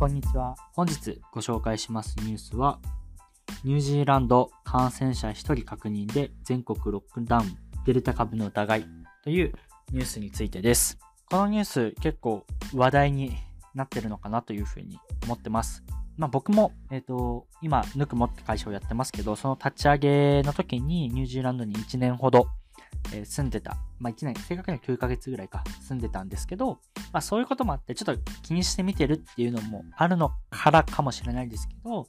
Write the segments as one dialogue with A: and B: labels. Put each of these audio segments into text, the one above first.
A: こんにちは。本日ご紹介しますニュースは、ニュージーランド感染者1人確認で全国ロックダウン、デルタ株の疑いというニュースについてです。このニュース結構話題になってるのかなというふうに思ってます。まあ僕も、えっ、ー、と、今、ぬくもって会社をやってますけど、その立ち上げの時にニュージーランドに1年ほどえ、住んでた。まあ、1年、正確には9ヶ月ぐらいか、住んでたんですけど、まあ、そういうこともあって、ちょっと気にしてみてるっていうのもあるのからかもしれないですけど、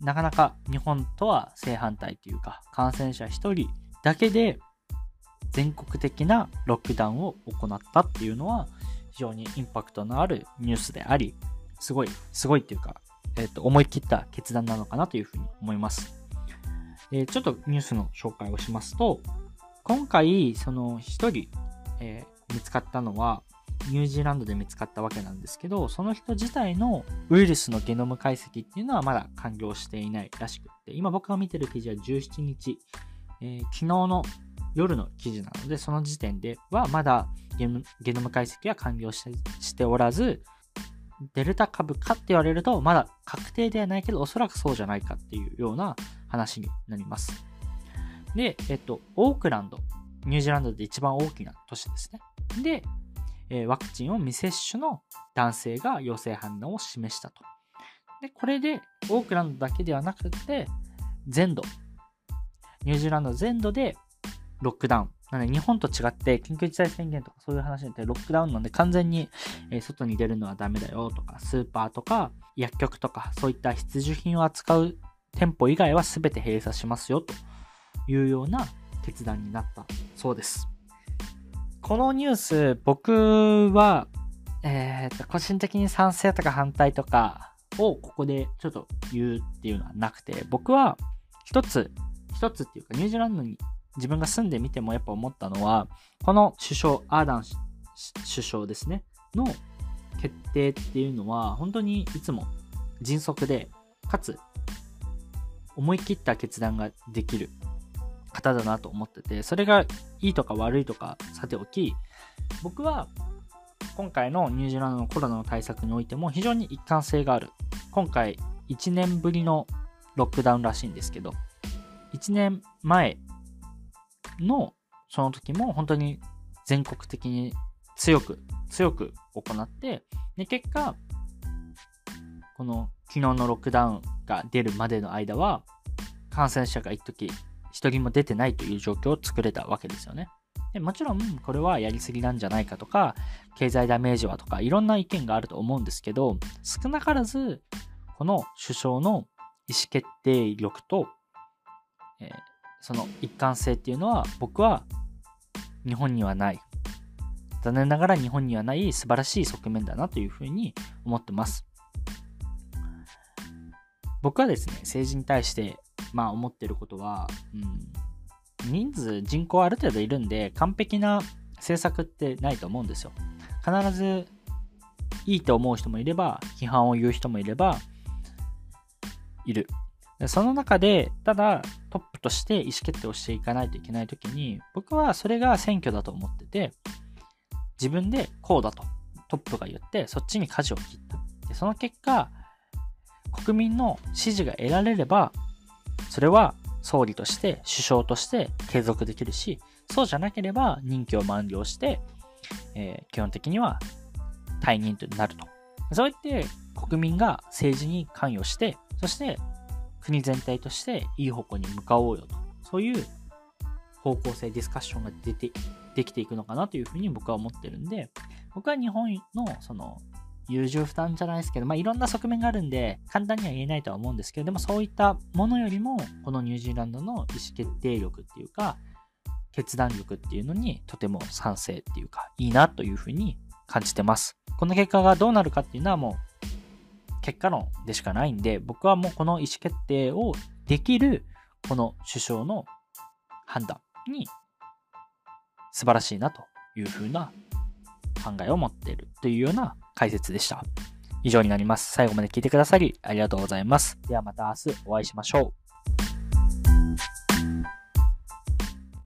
A: なかなか日本とは正反対というか、感染者1人だけで全国的なロックダウンを行ったっていうのは、非常にインパクトのあるニュースであり、すごい、すごいっていうか、え、ー、と、思い切った決断なのかなというふうに思います。えー、ちょっとニュースの紹介をしますと、今回、その一人、えー、見つかったのは、ニュージーランドで見つかったわけなんですけど、その人自体のウイルスのゲノム解析っていうのはまだ完了していないらしくって、今僕が見てる記事は17日、えー、昨日の夜の記事なので、その時点ではまだゲノム解析は完了しておらず、デルタ株かって言われると、まだ確定ではないけど、おそらくそうじゃないかっていうような話になります。で、えっと、オークランド、ニュージーランドで一番大きな都市ですね。で、え、ワクチンを未接種の男性が陽性反応を示したと。で、これで、オークランドだけではなくて、全土、ニュージーランド全土でロックダウン。なので、日本と違って、緊急事態宣言とかそういう話になってロックダウンなんで完全に、外に出るのはダメだよとか、スーパーとか薬局とか、そういった必需品を扱う店舗以外は全て閉鎖しますよというような決断になった。そうです。このニュース、僕は、えー、個人的に賛成とか反対とかをここでちょっと言うっていうのはなくて、僕は一つ、一つっていうかニュージーランドに自分が住んでみてもやっぱ思ったのは、この首相、アーダン首相ですね、の決定っていうのは本当にいつも迅速で、かつ思い切った決断ができる。方だなと思ってて、それがいいとか悪いとかさておき、僕は今回のニュージーランドのコロナの対策においても非常に一貫性がある。今回1年ぶりのロックダウンらしいんですけど、1年前のその時も本当に全国的に強く、強く行って、で、結果、この昨日のロックダウンが出るまでの間は、感染者が一時一人も出てないという状況を作れたわけですよね。でもちろん、これはやりすぎなんじゃないかとか、経済ダメージはとか、いろんな意見があると思うんですけど、少なからず、この首相の意思決定力と、えー、その一貫性っていうのは、僕は日本にはない。残念ながら日本にはない素晴らしい側面だなというふうに思ってます。僕はですね、政治に対してまあ思ってることは、うん、人数、人口ある程度いるんで、完璧な政策ってないと思うんですよ。必ずいいと思う人もいれば、批判を言う人もいれば、いる。その中で、ただトップとして意思決定をしていかないといけないときに、僕はそれが選挙だと思ってて、自分でこうだとトップが言って、そっちに舵を切った。でその結果、国民の支持が得られれば、それは総理として首相として継続できるし、そうじゃなければ任期を満了して、えー、基本的には退任となると。そうやって国民が政治に関与して、そして国全体としていい方向に向かおうよと。そういう方向性、ディスカッションが出て、できていくのかなというふうに僕は思ってるんで、僕は日本のその優柔不断じゃないですけど、まあ、いろんな側面があるんで、簡単には言えないとは思うんですけど、でもそういったものよりも、このニュージーランドの意思決定力っていうか、決断力っていうのにとても賛成っていうか、いいなというふうに感じてます。この結果がどうなるかっていうのはもう、結果論でしかないんで、僕はもうこの意思決定をできる、この首相の判断に素晴らしいなというふうな考えを持っているというような解説でした。以上になります。最後まで聞いてくださりありがとうございます。ではまた明日お会いしましょう。